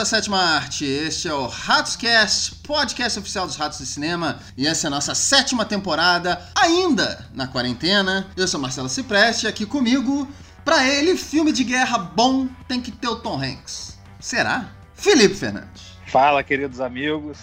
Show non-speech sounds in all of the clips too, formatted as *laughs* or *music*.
Da sétima arte. Este é o Ratoscast, podcast oficial dos Ratos de Cinema, e essa é a nossa sétima temporada, ainda na quarentena. Eu sou Marcelo Cipreste, aqui comigo, pra ele, filme de guerra bom tem que ter o Tom Hanks. Será? Felipe Fernandes. Fala, queridos amigos.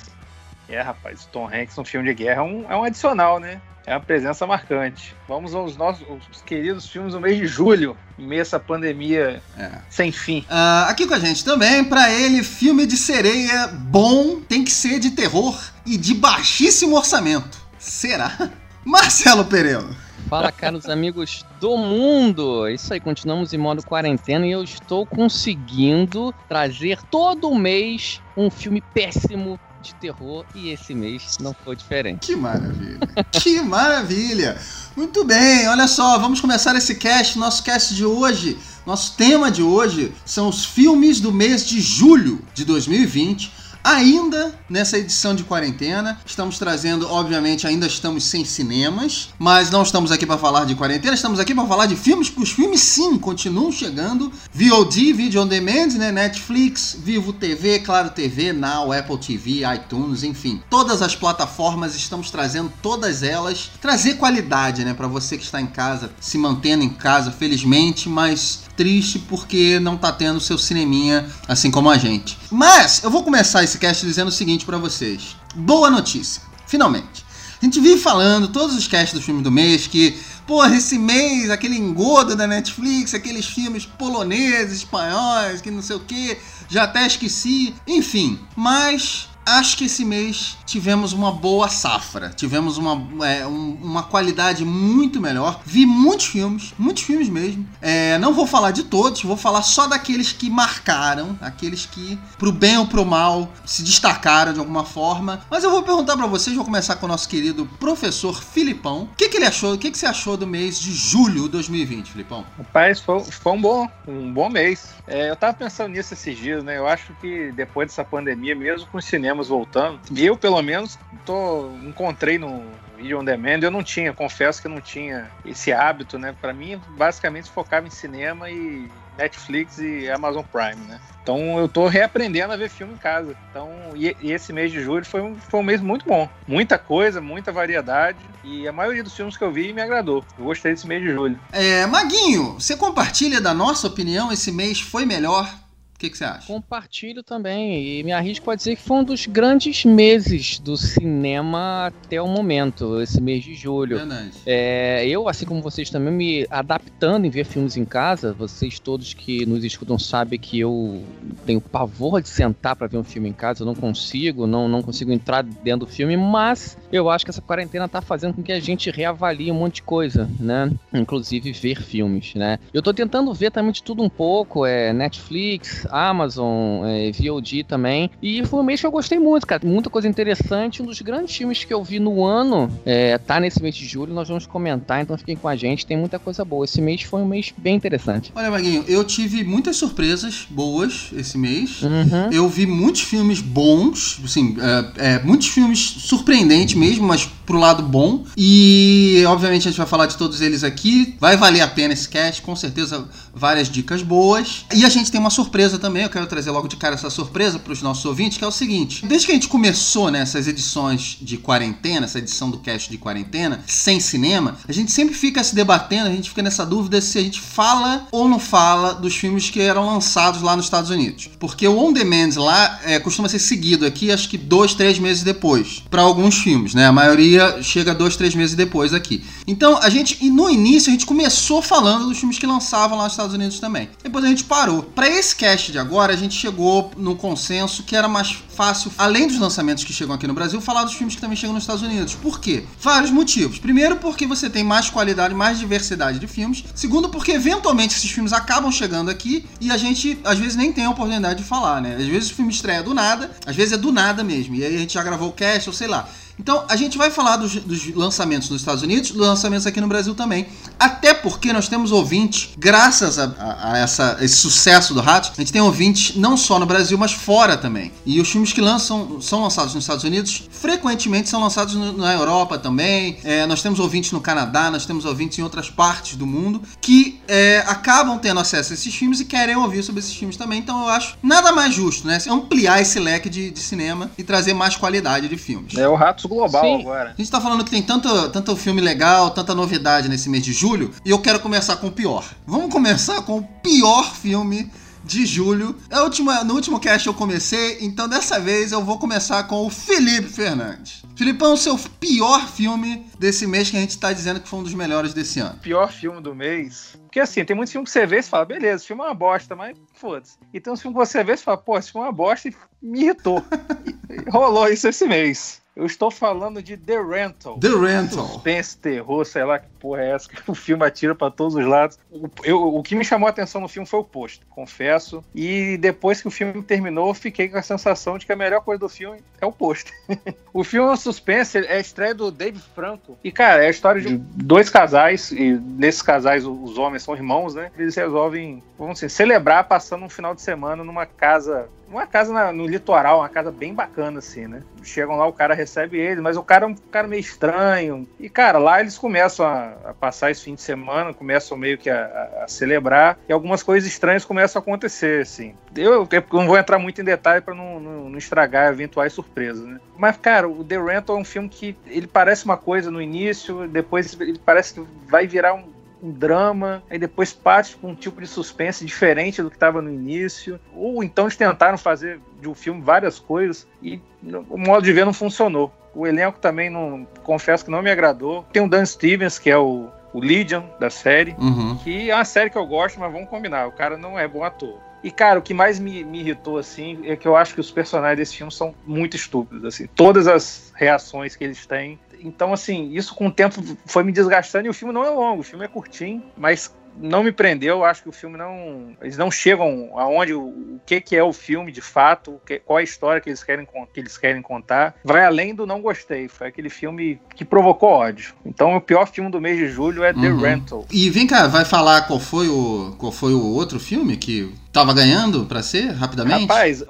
É, rapaz, Tom Hanks, um filme de guerra, é um, é um adicional, né? É uma presença marcante. Vamos aos nossos os queridos filmes do mês de julho, meio essa pandemia é. sem fim. Uh, aqui com a gente também, para ele, filme de sereia bom tem que ser de terror e de baixíssimo orçamento. Será? *laughs* Marcelo Pereira. Fala, caros *laughs* amigos do mundo! Isso aí, continuamos em modo quarentena e eu estou conseguindo trazer todo mês um filme péssimo de terror e esse mês não foi diferente. Que maravilha! *laughs* que maravilha! Muito bem, olha só, vamos começar esse cast, nosso cast de hoje. Nosso tema de hoje são os filmes do mês de julho de 2020 Ainda nessa edição de quarentena, estamos trazendo, obviamente, ainda estamos sem cinemas, mas não estamos aqui para falar de quarentena, estamos aqui para falar de filmes, os filmes sim continuam chegando. VOD, Video on Demand, né? Netflix, Vivo TV, Claro TV, Now, Apple TV, iTunes, enfim. Todas as plataformas estamos trazendo todas elas, trazer qualidade, né, para você que está em casa, se mantendo em casa, felizmente, mas triste porque não tá tendo seu cineminha assim como a gente. Mas eu vou começar esse cast dizendo o seguinte para vocês. Boa notícia, finalmente. A gente vive falando todos os casts do filme do mês que, porra, esse mês, aquele engodo da Netflix, aqueles filmes poloneses, espanhóis, que não sei o que, já até esqueci, enfim. Mas acho que esse mês tivemos uma boa safra. Tivemos uma, é, um, uma qualidade muito melhor. Vi muitos filmes, muitos filmes mesmo. É, não vou falar de todos, vou falar só daqueles que marcaram, aqueles que, pro bem ou pro mal, se destacaram de alguma forma. Mas eu vou perguntar para vocês, vou começar com o nosso querido professor Filipão. O que, que ele achou? O que, que você achou do mês de julho de 2020, Filipão? Rapaz, foi, foi um bom, um bom mês. É, eu tava pensando nisso esses dias, né? Eu acho que depois dessa pandemia, mesmo com os voltando, eu, pelo menos, tô, encontrei no Video on Demand, eu não tinha, confesso que eu não tinha esse hábito, né? Para mim, basicamente, focava em cinema e Netflix e Amazon Prime, né? Então eu tô reaprendendo a ver filme em casa. Então, e, e, esse mês de julho foi um, foi um mês muito bom. Muita coisa, muita variedade. E a maioria dos filmes que eu vi me agradou. Eu gostei desse mês de julho. É, Maguinho, você compartilha da nossa opinião? Esse mês foi melhor o que, que, você acha? Compartilho também. E me arrisco a dizer que foi um dos grandes meses do cinema até o momento, esse mês de julho. Verdade. É, eu, assim como vocês também, me adaptando em ver filmes em casa. Vocês todos que nos escutam sabem que eu tenho pavor de sentar para ver um filme em casa. Eu não consigo, não, não consigo entrar dentro do filme. Mas eu acho que essa quarentena tá fazendo com que a gente reavalie um monte de coisa, né? Inclusive ver filmes, né? Eu tô tentando ver também de tudo um pouco. É Netflix, Amazon, é, VOD também. E foi um mês que eu gostei muito, cara. Muita coisa interessante. Um dos grandes filmes que eu vi no ano é, tá nesse mês de julho. Nós vamos comentar, então fiquem com a gente. Tem muita coisa boa. Esse mês foi um mês bem interessante. Olha, Maguinho, eu tive muitas surpresas boas esse mês. Uhum. Eu vi muitos filmes bons, assim, é, é, muitos filmes surpreendentes mesmo, mas pro lado bom. E, obviamente, a gente vai falar de todos eles aqui. Vai valer a pena esse cast, com certeza, várias dicas boas. E a gente tem uma surpresa surpresa também, eu quero trazer logo de cara essa surpresa para os nossos ouvintes, que é o seguinte: desde que a gente começou né, edições de quarentena, essa edição do cast de quarentena, sem cinema, a gente sempre fica se debatendo, a gente fica nessa dúvida se a gente fala ou não fala dos filmes que eram lançados lá nos Estados Unidos. Porque o On Demand lá é, costuma ser seguido aqui, acho que dois, três meses depois, para alguns filmes, né? A maioria chega dois, três meses depois aqui. Então, a gente, e no início, a gente começou falando dos filmes que lançavam lá nos Estados Unidos também. Depois a gente parou. Para esse cast de agora, a gente chegou no consenso que era mais fácil, além dos lançamentos que chegam aqui no Brasil, falar dos filmes que também chegam nos Estados Unidos. Por quê? Vários motivos. Primeiro, porque você tem mais qualidade, mais diversidade de filmes. Segundo, porque eventualmente esses filmes acabam chegando aqui e a gente, às vezes, nem tem a oportunidade de falar, né? Às vezes o filme estreia do nada, às vezes é do nada mesmo. E aí a gente já gravou o cast, ou sei lá. Então, a gente vai falar dos, dos, lançamentos nos Estados Unidos, dos lançamentos aqui no Brasil também. Até porque nós temos ouvintes, graças a, a, a essa, esse sucesso do Ratos, a gente tem ouvintes não só no Brasil, mas fora também. E os filmes que lançam, são lançados nos Estados Unidos, frequentemente são lançados no, na Europa também. É, nós temos ouvintes no Canadá, nós temos ouvintes em outras partes do mundo que é, acabam tendo acesso a esses filmes e querem ouvir sobre esses filmes também. Então eu acho nada mais justo, né? Ampliar esse leque de, de cinema e trazer mais qualidade de filmes. É o Ratos Global Sim. agora. A gente tá falando que tem tanto, tanto filme legal, tanta novidade nesse mês de julho, e eu quero começar com o pior. Vamos começar com o pior filme de julho. É última, no último cast eu comecei, então dessa vez eu vou começar com o Felipe Fernandes. Filipão, seu pior filme desse mês que a gente tá dizendo que foi um dos melhores desse ano. Pior filme do mês? Porque assim, tem muitos filmes que você vê e fala, beleza, esse filme é uma bosta, mas foda-se. E tem uns filmes que você vê e fala, pô, esse filme é uma bosta e me irritou. *laughs* e rolou isso esse mês. Eu estou falando de The Rental. The Rental. Suspense, terror, sei lá que porra é essa, que *laughs* o filme atira para todos os lados. O, eu, o que me chamou a atenção no filme foi o posto, confesso. E depois que o filme terminou, fiquei com a sensação de que a melhor coisa do filme é o posto. *laughs* o filme é um suspense, é a estreia do Dave Franco. E, cara, é a história de dois casais, e nesses casais os homens são irmãos, né? Eles resolvem, vamos dizer, celebrar passando um final de semana numa casa uma casa na, no litoral, uma casa bem bacana, assim, né? Chegam lá, o cara recebe eles, mas o cara é um cara meio estranho. E, cara, lá eles começam a, a passar esse fim de semana, começam meio que a, a, a, celebrar, e algumas coisas estranhas começam a acontecer, assim. Eu, eu não vou entrar muito em detalhe para não, não, não, estragar eventuais surpresas, né? Mas, cara, o The Rental é um filme que ele parece uma coisa no início, depois ele parece que vai virar um um drama, aí depois parte com um tipo de suspense diferente do que estava no início. Ou então eles tentaram fazer de um filme várias coisas e o modo de ver não funcionou. O elenco também não, confesso que não me agradou. Tem o Dan Stevens, que é o, o Legion da série, uhum. que é uma série que eu gosto, mas vamos combinar, o cara não é bom ator. E, cara, o que mais me, me, irritou, assim, é que eu acho que os personagens desse filme são muito estúpidos, assim. Todas as reações que eles têm então, assim, isso com o tempo foi me desgastando e o filme não é longo, o filme é curtinho, mas não me prendeu. Acho que o filme não. Eles não chegam aonde o, o que, que é o filme de fato, que, qual a história que eles, querem, que eles querem contar. Vai além do não gostei. Foi aquele filme que provocou ódio. Então o pior filme do mês de julho é uhum. The Rental. E vem cá, vai falar qual foi o, qual foi o outro filme que tava ganhando para ser, rapidamente? Rapaz,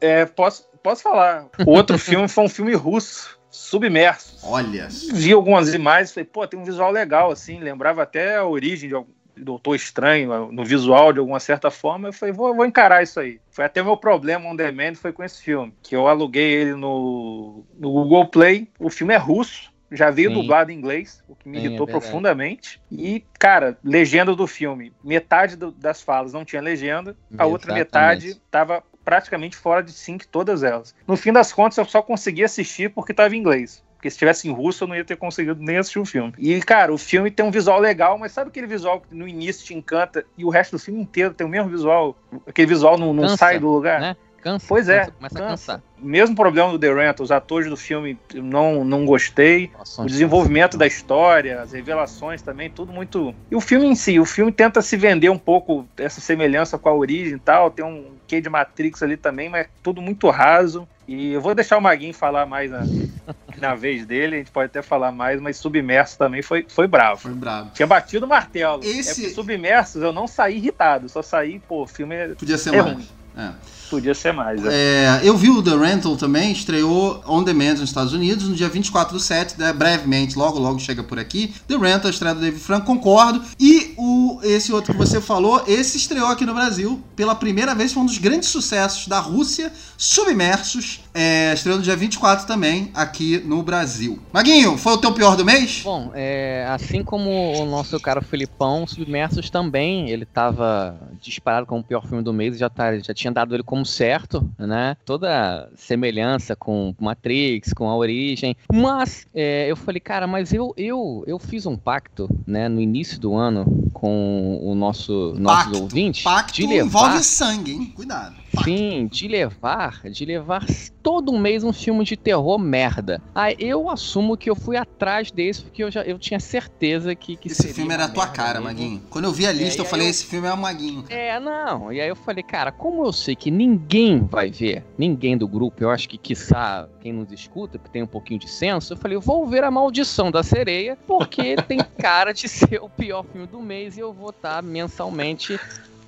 é, posso, posso falar. O outro *laughs* filme foi um filme russo submersos. Olha. Vi algumas imagens, falei, pô, tem um visual legal, assim, lembrava até a origem de algum Doutor Estranho no visual de alguma certa forma, eu falei, vou, vou encarar isso aí. Foi até o meu problema on demand foi com esse filme, que eu aluguei ele no, no Google Play. O filme é russo, já veio Sim. dublado em inglês, o que me Sim, irritou é profundamente. E, cara, legenda do filme, metade do, das falas não tinha legenda, a outra metade tava praticamente fora de sync todas elas. No fim das contas, eu só consegui assistir porque estava em inglês. Porque se tivesse em russo, eu não ia ter conseguido nem assistir o filme. E, cara, o filme tem um visual legal, mas sabe aquele visual que no início te encanta e o resto do filme inteiro tem o mesmo visual? Aquele visual não, não Cansa, sai do lugar? Né? Cansa, pois é, cansa, começa cansa. a cansar. Mesmo problema do The Rent, os atores do filme não, não gostei. Nossa, o desenvolvimento da história, as revelações também, tudo muito. E o filme em si, o filme tenta se vender um pouco essa semelhança com a origem e tal. Tem um quê de Matrix ali também, mas tudo muito raso. E eu vou deixar o Maguinho falar mais na, *laughs* na vez dele, a gente pode até falar mais, mas Submerso também foi, foi bravo. Foi bravo. Tinha batido o martelo. Esse... É Submersos eu não saí irritado, só saí, pô, o filme é, Podia ser é mais. ruim. É. Podia ser mais. É. É, eu vi o The Rental também, estreou on demand nos Estados Unidos no dia 24 do 7, né, brevemente, logo logo chega por aqui. The Rental, estreia do David Franco, concordo. E o, esse outro que você falou, esse estreou aqui no Brasil pela primeira vez, foi um dos grandes sucessos da Rússia, Submersos, é, estreou no dia 24 também aqui no Brasil. Maguinho, foi o teu pior do mês? Bom, é, assim como o nosso cara Felipão, Submersos também, ele estava disparado como o pior filme do mês, já, tá, já tinha dado ele como como certo, né? Toda semelhança com Matrix, com a origem. Mas é, eu falei, cara, mas eu, eu, eu fiz um pacto, né, no início do ano com o nosso nossos ouvintes. Pacto de levar... envolve sangue, hein? Cuidado fim de levar, de levar todo mês um filme de terror merda. Aí eu assumo que eu fui atrás desse porque eu já eu tinha certeza que, que esse filme era a tua cara, mesmo. Maguinho. Quando eu vi a lista, é, eu falei, eu... esse filme é o Maguinho. É, não. E aí eu falei, cara, como eu sei que ninguém vai ver, ninguém do grupo, eu acho que quiçá quem nos escuta, que tem um pouquinho de senso, eu falei, eu vou ver a maldição da sereia, porque *laughs* tem cara de ser o pior filme do mês e eu vou estar mensalmente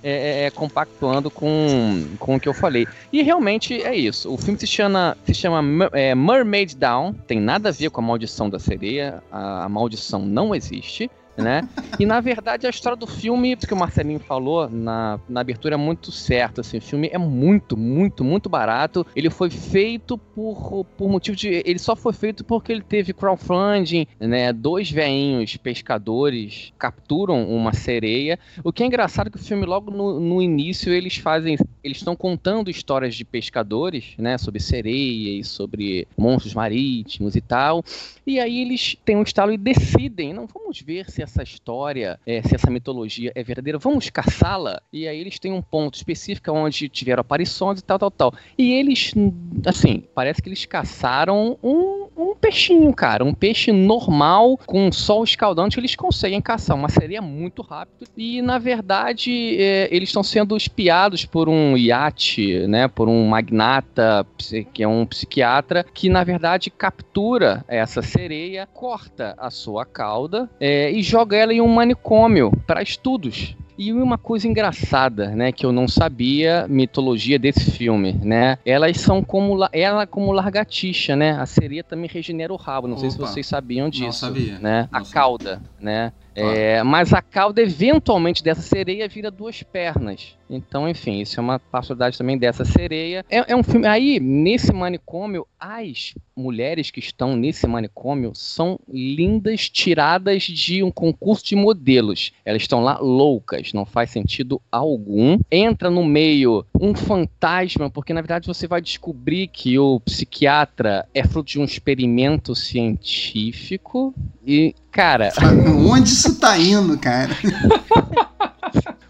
é, é, é, compactuando com, com o que eu falei. E realmente é isso. O filme se chama, se chama é, Mermaid Down, tem nada a ver com a maldição da sereia, a, a maldição não existe né? E na verdade a história do filme, que o Marcelinho falou na, na abertura é muito certo, assim, o filme é muito, muito, muito barato. Ele foi feito por, por motivo de ele só foi feito porque ele teve crowdfunding, né? Dois veinhos pescadores capturam uma sereia. O que é engraçado é que o filme logo no, no início eles fazem, eles estão contando histórias de pescadores, né, sobre sereias, sobre monstros marítimos e tal. E aí eles têm um estalo e decidem, não vamos ver se essa história, é, se essa mitologia é verdadeira, vamos caçá-la. E aí eles têm um ponto específico onde tiveram aparições e tal, tal, tal. E eles, assim, parece que eles caçaram um, um peixinho, cara. Um peixe normal, com sol escaldante, eles conseguem caçar. Uma sereia muito rápido. E, na verdade, é, eles estão sendo espiados por um iate, né? Por um magnata, que é um psiquiatra, que, na verdade, captura essa sereia, corta a sua cauda é, e joga ela em um manicômio para estudos. E uma coisa engraçada, né, que eu não sabia, mitologia desse filme, né? Elas são como ela como largatixa, né? A sereia também regenera o rabo. Não Opa, sei se vocês sabiam disso, não sabia, né? Não a sabia. cauda, né? É, mas a cauda, eventualmente, dessa sereia vira duas pernas. Então, enfim, isso é uma particularidade também dessa sereia. É, é, um filme. Aí, nesse manicômio, as mulheres que estão nesse manicômio são lindas, tiradas de um concurso de modelos. Elas estão lá loucas, não faz sentido algum. Entra no meio um fantasma, porque na verdade você vai descobrir que o psiquiatra é fruto de um experimento científico. E, cara. Onde isso tá indo, cara? *laughs*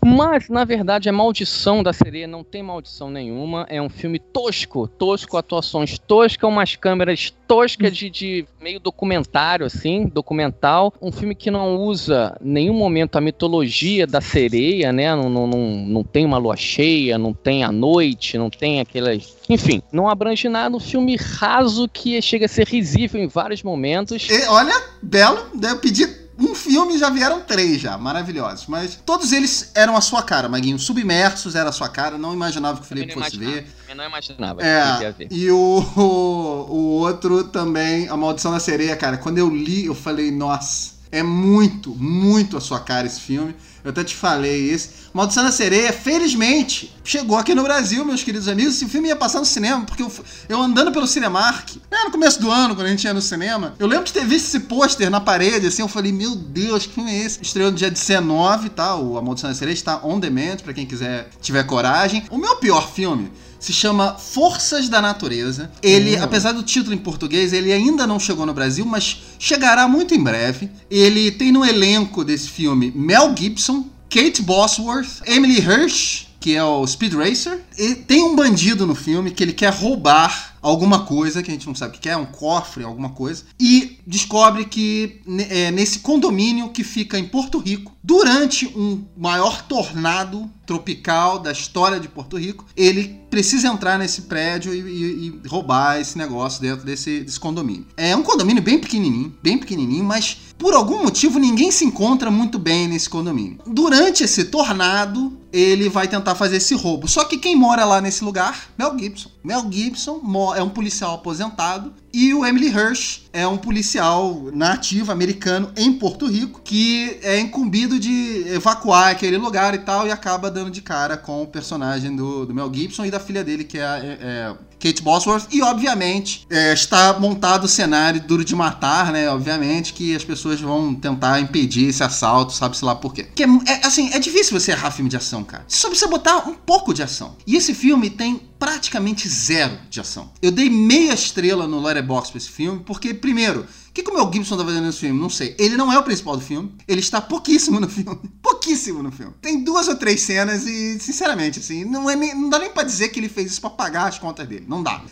Mas, na verdade, a maldição da sereia não tem maldição nenhuma. É um filme tosco, tosco, atuações toscas, umas câmeras toscas de, de meio documentário, assim, documental. Um filme que não usa nenhum momento a mitologia da sereia, né? Não, não, não, não tem uma lua cheia, não tem a noite, não tem aquelas. Enfim, não abrange nada. Um filme raso que chega a ser risível em vários momentos. E, olha, belo, eu pedi um filme já vieram três já, maravilhosos. Mas todos eles eram a sua cara, Maguinho. Submersos era a sua cara, não imaginava que o Felipe fosse ver. Eu não imaginava. É, e o, o, o outro também, A Maldição da Sereia, cara. Quando eu li, eu falei, nossa, é muito, muito a sua cara esse filme. Eu até te falei isso. Maldição da Sereia, felizmente, chegou aqui no Brasil, meus queridos amigos. Esse filme ia passar no cinema, porque eu, eu andando pelo Cinemark, né, no começo do ano, quando a gente ia no cinema, eu lembro de ter visto esse pôster na parede, assim, eu falei, meu Deus, que filme é esse? Estreou no dia 19, tá? O A Maldição da Sereia está on demand, pra quem quiser, tiver coragem. O meu pior filme se chama Forças da Natureza. Ele, hum. apesar do título em português, ele ainda não chegou no Brasil, mas chegará muito em breve. Ele tem no elenco desse filme Mel Gibson, Kate Bosworth, Emily Hirsch, que é o Speed Racer, e tem um bandido no filme que ele quer roubar alguma coisa que a gente não sabe o que é, um cofre, alguma coisa, e descobre que é, nesse condomínio que fica em Porto Rico, durante um maior tornado tropical da história de Porto Rico, ele precisa entrar nesse prédio e, e, e roubar esse negócio dentro desse, desse condomínio. É um condomínio bem pequenininho, bem pequenininho, mas por algum motivo ninguém se encontra muito bem nesse condomínio. Durante esse tornado, ele vai tentar fazer esse roubo. Só que quem mora lá nesse lugar? Mel Gibson. Mel Gibson é um policial aposentado e o Emily Hirsch é um policial nativo americano em Porto Rico que é incumbido de evacuar aquele lugar e tal e acaba dando de cara com o personagem do, do Mel Gibson e da filha dele que é, é, é Kate Bosworth, e obviamente é, está montado o cenário duro de matar, né? Obviamente que as pessoas vão tentar impedir esse assalto, sabe-se lá por quê. Porque, é, assim, é difícil você errar filme de ação, cara. Só precisa botar um pouco de ação. E esse filme tem praticamente zero de ação. Eu dei meia estrela no Letterboxd pra esse filme, porque, primeiro, O que, que o Mel Gibson tá fazendo nesse filme? Não sei. Ele não é o principal do filme. Ele está pouquíssimo no filme. *laughs* Pouquíssimo no filme. Tem duas ou três cenas e, sinceramente, assim, não, é nem, não dá nem pra dizer que ele fez isso pra pagar as contas dele. Não dá.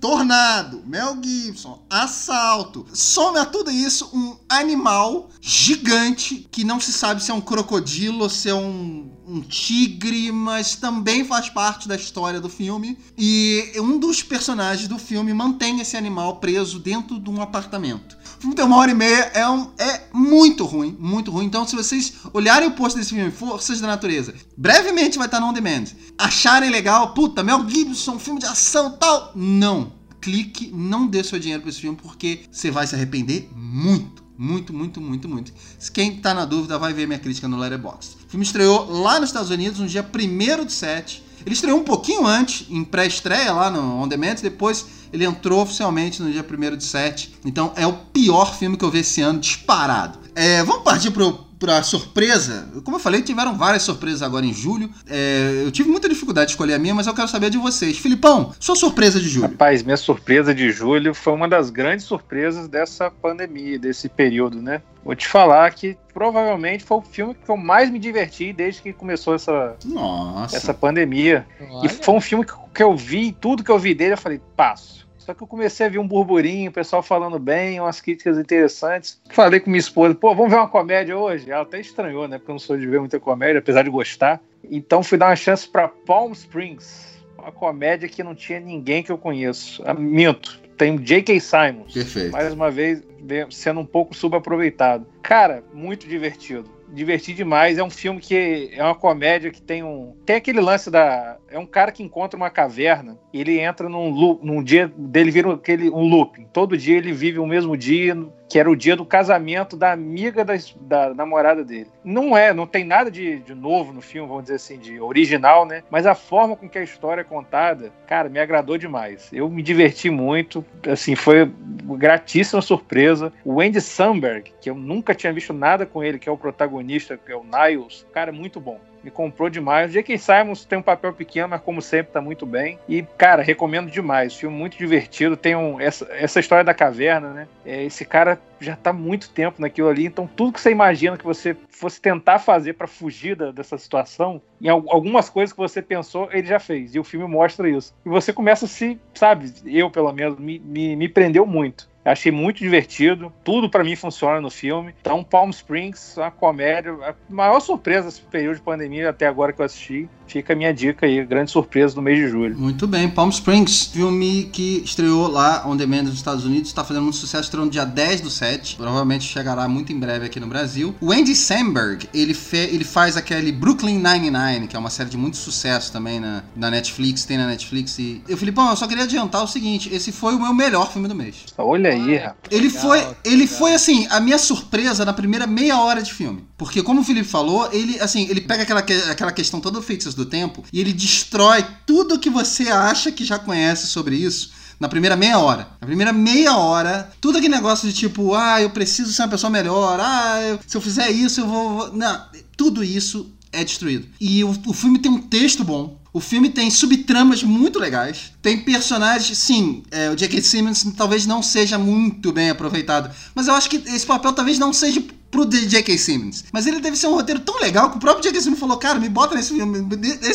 Tornado, Mel Gibson, assalto. Some a tudo isso um animal gigante que não se sabe se é um crocodilo ou se é um um tigre, mas também faz parte da história do filme. E um dos personagens do filme mantém esse animal preso dentro de um apartamento. O filme tem uma hora e meia, é, um, é muito ruim, muito ruim. Então, se vocês olharem o post desse filme, Forças da Natureza, brevemente vai estar no On Demand. Acharem legal, puta, Mel Gibson, filme de ação tal. Não. Clique, não dê seu dinheiro para esse filme, porque você vai se arrepender muito. Muito, muito, muito, muito. Quem tá na dúvida vai ver minha crítica no Letterboxd. O filme estreou lá nos Estados Unidos no dia 1 de 7. Ele estreou um pouquinho antes, em pré-estreia lá no On Demand, depois ele entrou oficialmente no dia 1 de 7. Então é o pior filme que eu vi esse ano, disparado. É, vamos partir pro, pra surpresa, como eu falei, tiveram várias surpresas agora em julho. É, eu tive muita dificuldade de escolher a minha, mas eu quero saber de vocês. Filipão, sua surpresa de julho? Rapaz, minha surpresa de julho foi uma das grandes surpresas dessa pandemia, desse período, né? Vou te falar que provavelmente foi o filme que eu mais me diverti desde que começou essa, Nossa. essa pandemia. Olha. E foi um filme que eu vi, tudo que eu vi dele, eu falei, passo só que eu comecei a ver um burburinho, o pessoal falando bem, umas críticas interessantes. Falei com minha esposa, pô, vamos ver uma comédia hoje? Ela até estranhou, né? Porque eu não sou de ver muita comédia, apesar de gostar. Então fui dar uma chance para Palm Springs, uma comédia que não tinha ninguém que eu conheço. Ah, minto, tem J.K. Simons. Perfeito. Mais uma vez, sendo um pouco subaproveitado. Cara, muito divertido diverti demais. É um filme que é uma comédia que tem um. Tem aquele lance da. É um cara que encontra uma caverna e ele entra num loop, num dia dele vira aquele, um looping. Todo dia ele vive o mesmo dia, que era o dia do casamento da amiga da, da namorada dele. Não é, não tem nada de, de, novo no filme, vamos dizer assim, de original, né? Mas a forma com que a história é contada, cara, me agradou demais. Eu me diverti muito, assim, foi gratíssima surpresa. O Andy Samberg, que eu nunca tinha visto nada com ele, que é o protagonista, que é o Niles, cara, muito bom me comprou demais. O J.K. Simons tem um papel pequeno, mas como sempre tá muito bem. E, cara, recomendo demais. Filme muito divertido. Tem um, essa, essa história da caverna, né? É, esse cara já tá muito tempo naquilo ali, então tudo que você imagina que você fosse tentar fazer para fugir da, dessa situação, em algumas coisas que você pensou, ele já fez. E o filme mostra isso. E você começa a se, sabe, eu pelo menos, me, me, me prendeu muito. Achei muito divertido. Tudo para mim funciona no filme. Então, Palm Springs, uma comédia. A maior surpresa desse período de pandemia até agora que eu assisti. Fica a minha dica aí, grande surpresa do mês de julho. Muito bem, Palm Springs, filme que estreou lá on demand nos Estados Unidos, está fazendo muito sucesso, estreou no dia 10 do 7, provavelmente chegará muito em breve aqui no Brasil. O Andy Samberg, ele, fe, ele faz aquele Brooklyn Nine-Nine, que é uma série de muito sucesso também na, na Netflix, tem na Netflix. E eu, Filipão, eu só queria adiantar o seguinte, esse foi o meu melhor filme do mês. Olha aí, rapaz. Ele legal, foi, ele legal. foi assim, a minha surpresa na primeira meia hora de filme. Porque como o Felipe falou, ele assim, ele pega aquela, aquela questão toda feita do tempo e ele destrói tudo que você acha que já conhece sobre isso na primeira meia hora. Na primeira meia hora, tudo aquele negócio de tipo, ah, eu preciso ser uma pessoa melhor, ah, eu, se eu fizer isso, eu vou. Não, tudo isso é destruído. E o, o filme tem um texto bom. O filme tem subtramas muito legais. Tem personagens, sim, é, o J.K. Simmons talvez não seja muito bem aproveitado. Mas eu acho que esse papel talvez não seja pro J.K. Simmons. Mas ele deve ser um roteiro tão legal que o próprio J.K. Simmons falou: Cara, me bota nesse filme,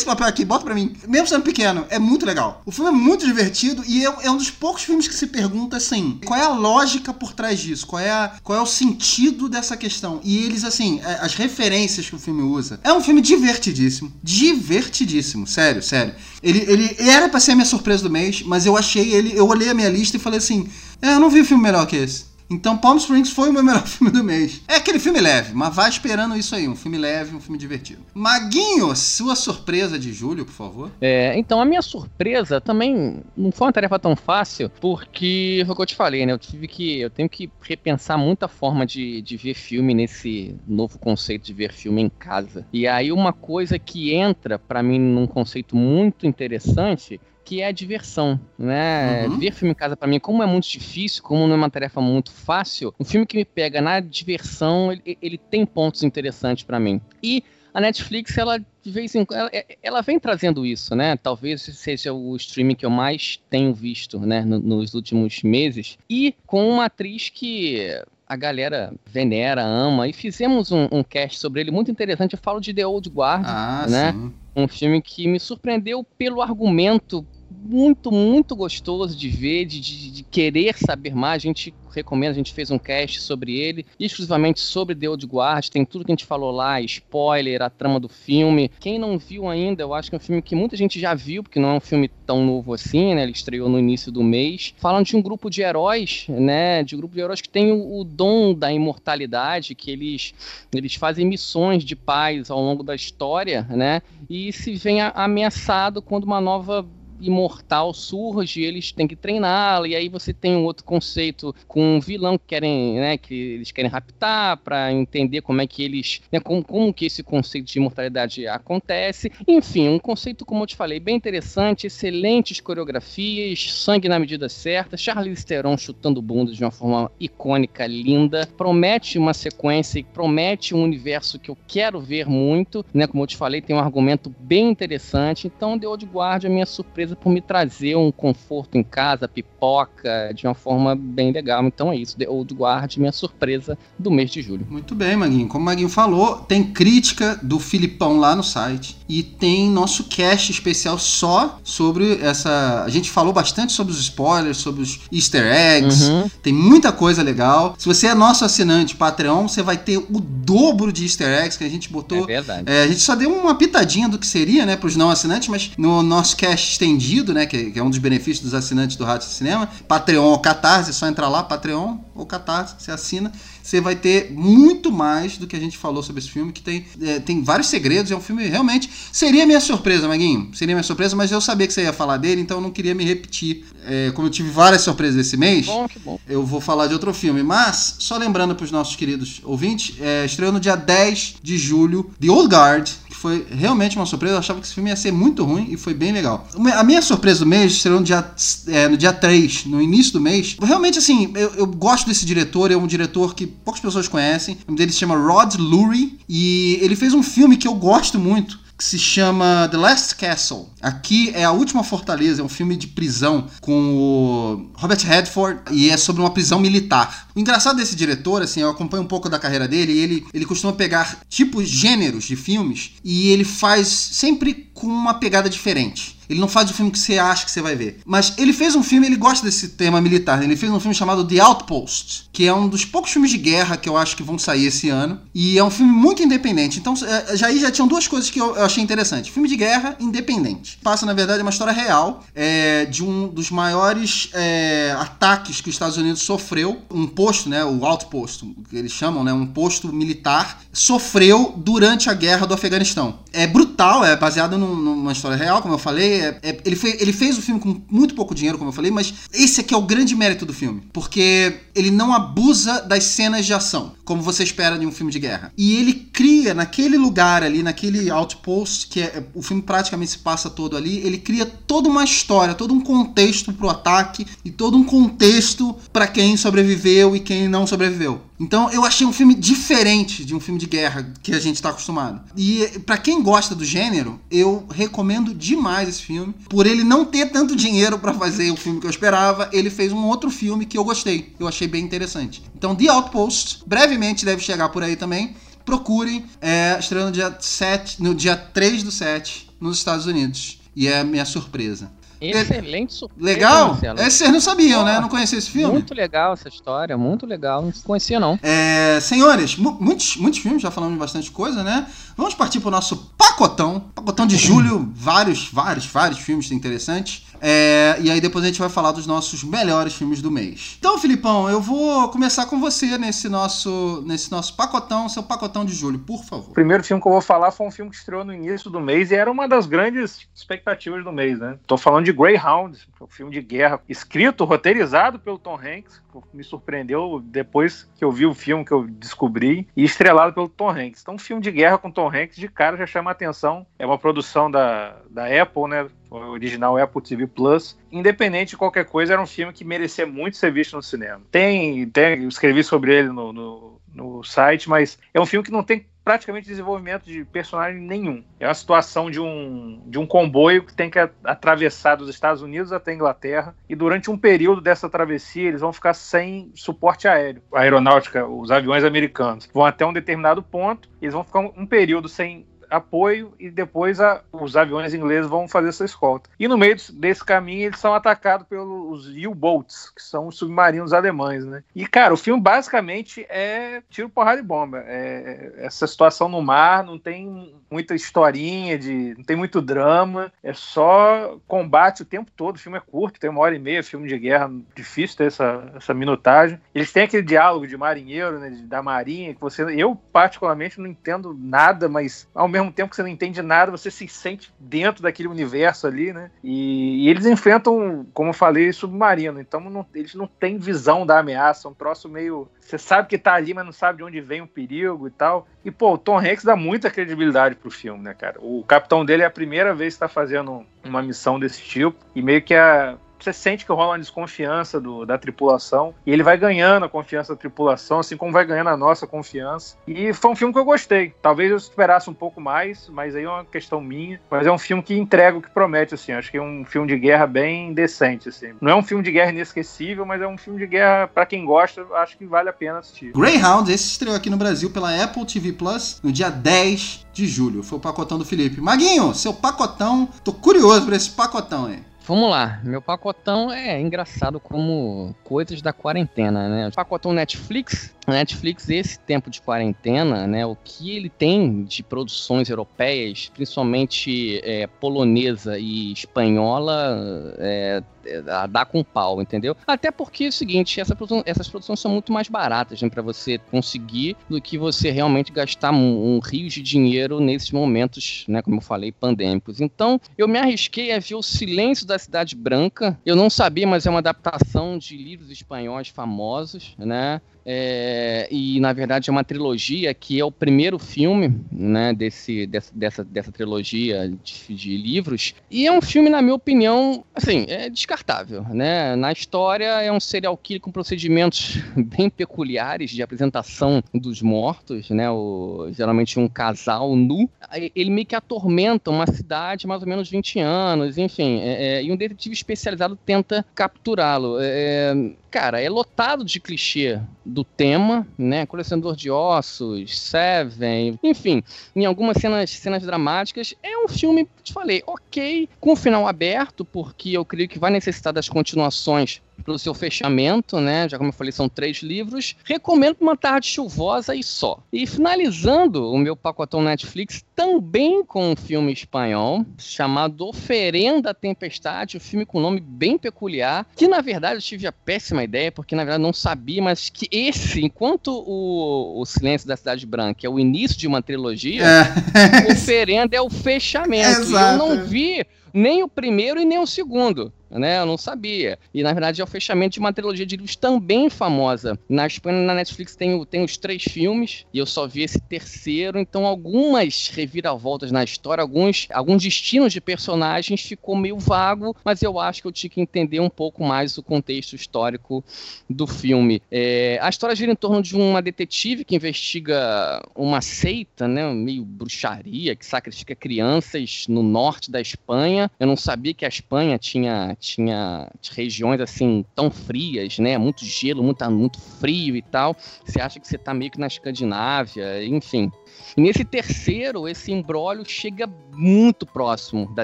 papel aqui, bota pra mim. Mesmo sendo pequeno, é muito legal. O filme é muito divertido e é, é, um dos poucos filmes que se pergunta assim: qual é a lógica por trás disso? Qual é, a, qual é o sentido dessa questão? E eles, assim, é, as referências que o filme usa. É um filme divertidíssimo. Divertidíssimo. Sério, sério. Ele, ele era pra ser a minha surpresa do mês, mas eu achei ele. Eu olhei a minha lista e falei assim: É, eu não vi um filme melhor que esse. Então Palm Springs foi o meu *laughs* melhor filme do mês. É aquele filme leve, mas vai esperando isso aí, um filme leve, um filme divertido. Maguinho, sua surpresa de julho, por favor. É, então a minha surpresa também não foi uma tarefa tão fácil, porque foi o que eu te falei, né? Eu tive que, eu tenho que repensar muita forma de, de ver filme nesse novo conceito de ver filme em casa. E aí uma coisa que entra para mim num conceito muito interessante que é a diversão, né? Uhum. Ver filme em casa para mim, como é muito difícil, como não é uma tarefa muito fácil, um filme que me pega na diversão, ele, ele tem pontos interessantes para mim. E a Netflix, ela de vez em ela, é, ela vem trazendo isso, né? Talvez seja o streaming que eu mais tenho visto, né, nos últimos meses. E com uma atriz que a galera venera, ama. E fizemos um, um, cast sobre ele muito interessante. Eu falo de The Old Guard, ah, né? Sim. Um filme que me surpreendeu pelo argumento muito, muito gostoso de ver, de, de, de querer saber mais. A gente recomendo, a gente fez um cast sobre ele, exclusivamente sobre The Old Guard, tem tudo que a gente falou lá, spoiler, a trama do filme. Quem não viu ainda, eu acho que é um filme que muita gente já viu, porque não é um filme tão novo assim, né? Ele estreou no início do mês. Falando de um grupo de heróis, né? De um grupo de heróis que tem o, o dom da imortalidade, que eles, eles fazem missões de paz ao longo da história, né? E se vem ameaçado quando uma nova imortal surge, eles têm que treiná-lo, e aí você tem um outro conceito com um vilão que querem, né, que eles querem raptar para entender como é que eles, né, como, como que esse conceito de imortalidade acontece. Enfim, um conceito, como eu te falei, bem interessante, excelentes coreografias, sangue na medida certa, Charlize Theron chutando bunda de uma forma icônica, linda, promete uma sequência e promete um universo que eu quero ver muito, né, como eu te falei, tem um argumento bem interessante, então The Old Guard é minha surpresa por me trazer um conforto em casa, pipoca, de uma forma bem legal. Então é isso, The Old Guard, minha surpresa do mês de julho. Muito bem, Maguinho. Como o Maguinho falou, tem crítica do Filipão lá no site e tem nosso cast especial só sobre essa. A gente falou bastante sobre os spoilers, sobre os easter eggs, uhum. tem muita coisa legal. Se você é nosso assinante Patreon, você vai ter o dobro de easter eggs que a gente botou. É verdade. É, a gente só deu uma pitadinha do que seria, né, para os não assinantes, mas no nosso cast estendido vendido, né? Que, que, é um dos benefícios dos assinantes do Rádio Cinema. Patreon ou Catarse, é só entrar lá, Patreon ou Catarse, você assina. Você vai ter muito mais do que a gente falou sobre esse filme, que tem, é, tem vários segredos. É um filme realmente. Seria minha surpresa, Maguinho. Seria minha surpresa, mas eu sabia que você ia falar dele, então eu não queria me repetir. É, como eu tive várias surpresas esse mês, bom, que bom. eu vou falar de outro filme. Mas, só lembrando para os nossos queridos ouvintes, é, estreou no dia 10 de julho, The Old Guard, foi realmente uma surpresa. Eu achava que esse filme ia ser muito ruim e foi bem legal. A minha surpresa do mês será no dia, é, no dia 3, no início do mês. Realmente, assim, eu, eu, gosto desse diretor. É um diretor que poucas pessoas conhecem. O nome dele se chama Rod Lurie. E ele fez um filme que eu gosto muito que se chama The Last Castle. Aqui é a última fortaleza, é um filme de prisão com o Robert Redford e é sobre uma prisão militar. O engraçado desse diretor, assim, eu acompanho um pouco da carreira dele, ele, ele costuma pegar tipos, gêneros de filmes e ele faz sempre com uma pegada diferente. Ele não faz o filme que você acha que você vai ver. Mas ele fez um filme, ele gosta desse tema militar. Né? Ele fez um filme chamado The Outpost, que é um dos poucos filmes de guerra que eu acho que vão sair esse ano. E é um filme muito independente. Então, é, já aí já tinham duas coisas que eu, achei interessante. Filme de guerra independente. Passa, na verdade, uma história real é, de um dos maiores é, ataques que os Estados Unidos sofreu. Um posto, né? O Outpost, que eles chamam, né? Um posto militar, sofreu durante a guerra do Afeganistão. É brutal, é baseado num, numa história real, como eu falei é, é, ele, foi, ele fez o filme com muito pouco dinheiro, como eu falei, mas esse aqui é o grande mérito do filme. Porque ele não abusa das cenas de ação, como você espera de um filme de guerra. E ele cria, naquele lugar ali, naquele outpost, que é, o filme praticamente se passa todo ali, ele cria toda uma história, todo um contexto pro ataque e todo um contexto para quem sobreviveu e quem não sobreviveu. Então eu achei um filme diferente de um filme de guerra que a gente está acostumado. E para quem gosta do gênero, eu recomendo demais esse filme. Por ele não ter tanto dinheiro para fazer o filme que eu esperava, ele fez um outro filme que eu gostei. Eu achei bem interessante. Então The Outpost brevemente deve chegar por aí também. Procurem, é, estreando no dia 7, no dia 3 do 7 nos Estados Unidos. E é minha surpresa. Excelente surpresa. Legal? Esse é, vocês não sabiam, né? Não conhecia esse filme? Muito legal essa história, muito legal. Não conhecia, não. É, senhores, muitos, muitos filmes, já falamos de bastante coisa, né? Vamos partir para o nosso pacotão. Pacotão de *clears throat* julho, vários, vários, vários filmes interessantes. É, e aí depois a gente vai falar dos nossos melhores filmes do mês. Então, Filipão, eu vou começar com você nesse nosso, nesse nosso pacotão, seu pacotão de julho, por favor. O primeiro filme que eu vou falar foi um filme que estreou no início do mês e era uma das grandes expectativas do mês, né? Tô falando de Greyhound, um filme de guerra escrito, roteirizado pelo Tom Hanks, me surpreendeu depois que eu vi o filme que eu descobri, e estrelado pelo Tom Hanks. Então, um filme de guerra com Tom Hanks de cara já chama atenção. É uma produção da, da Apple, né? O original Apple TV Plus. Independente de qualquer coisa, era um filme que merecia muito ser visto no cinema. Tem, tem escrevi sobre ele no, no, no site, mas é um filme que não tem praticamente desenvolvimento de personagem nenhum. É uma situação de um, de um comboio que tem que atravessar dos Estados Unidos até a Inglaterra e durante um período dessa travessia eles vão ficar sem suporte aéreo. A aeronáutica, os aviões americanos vão até um determinado ponto, eles vão ficar um período sem apoio e depois a, os aviões ingleses vão fazer essa escolta. E no meio desse caminho eles são atacados pelos U-boats, que são os submarinos alemães, né? E cara, o filme basicamente é tiro, porrada e bomba. É, essa situação no mar não tem muita historinha de, não tem muito drama, é só combate o tempo todo. O filme é curto, tem uma hora e meia, filme de guerra, difícil ter essa, essa minutagem. Eles têm aquele diálogo de marinheiro, né, da marinha, que você, eu particularmente não entendo nada, mas ao mesmo mesmo tempo que você não entende nada, você se sente dentro daquele universo ali, né? E, e eles enfrentam, como eu falei, submarino. Então não, eles não têm visão da ameaça. É um troço meio. Você sabe que tá ali, mas não sabe de onde vem o perigo e tal. E, pô, o Tom Hanks dá muita credibilidade pro filme, né, cara? O capitão dele é a primeira vez que tá fazendo uma missão desse tipo. E meio que a você sente que rola uma desconfiança do, da tripulação. E ele vai ganhando a confiança da tripulação, assim como vai ganhando a nossa confiança. E foi um filme que eu gostei. Talvez eu esperasse um pouco mais, mas aí é uma questão minha. Mas é um filme que entrega o que promete, assim. Acho que é um filme de guerra bem decente, assim. Não é um filme de guerra inesquecível, mas é um filme de guerra, para quem gosta, acho que vale a pena assistir. Greyhound, esse estreou aqui no Brasil pela Apple TV Plus no dia 10 de julho. Foi o pacotão do Felipe. Maguinho, seu pacotão. Tô curioso pra esse pacotão aí. Vamos lá, meu pacotão é engraçado como coisas da quarentena, né? Pacotão Netflix, Netflix, esse tempo de quarentena, né, o que ele tem de produções europeias, principalmente é, polonesa e espanhola, é, é, dá com pau, entendeu? Até porque é o seguinte, essa produção, essas produções são muito mais baratas né, para você conseguir do que você realmente gastar um, um rio de dinheiro nesses momentos, né, como eu falei, pandêmicos. Então, eu me arrisquei a ver O Silêncio da Cidade Branca. Eu não sabia, mas é uma adaptação de livros espanhóis famosos, né? É, e na verdade é uma trilogia que é o primeiro filme né, desse, dessa, dessa, dessa trilogia de, de, livros. E é um filme, na minha opinião, assim, é descartável. Né? Na história é um serial killer com procedimentos *laughs* bem peculiares de apresentação dos mortos, né? O, geralmente um casal nu. Ele meio que atormenta uma cidade mais ou menos 20 anos, enfim. É, é, e um detetive especializado tenta capturá-lo. É, cara, é lotado de clichê do tema, né? Colecionador de ossos, Seven, enfim, em algumas cenas, cenas dramáticas. É um filme, te falei, ok, com o final aberto, porque eu creio que vai necessitar das continuações pelo seu fechamento, né? Já como eu falei, são três livros. Recomendo uma tarde chuvosa e só. E finalizando o meu pacotão Netflix, também com um filme espanhol chamado Oferenda à Tempestade, um filme com nome bem peculiar, que na verdade eu tive a péssima ideia, porque na verdade não sabia, mas que esse, enquanto o, o Silêncio da Cidade Branca é o início de uma trilogia, é. Oferenda é o fechamento. Exato. E eu não vi nem o primeiro e nem o segundo né? Eu não sabia. E na verdade é o fechamento de uma trilogia de livros também famosa. Na Espanha, na Netflix, tem, tem os três filmes e eu só vi esse terceiro. Então, algumas reviravoltas na história, alguns, alguns destinos de personagens ficou meio vago, mas eu acho que eu tinha que entender um pouco mais o contexto histórico do filme. É, a história gira em torno de uma detetive que investiga uma seita, né? Meio bruxaria, que sacrifica crianças no norte da Espanha. Eu não sabia que a Espanha tinha tinha regiões assim tão frias, né? Muito gelo, muito, muito frio e tal. Você acha que você tá meio que na Escandinávia, enfim. E nesse terceiro, esse embrólio chega muito próximo da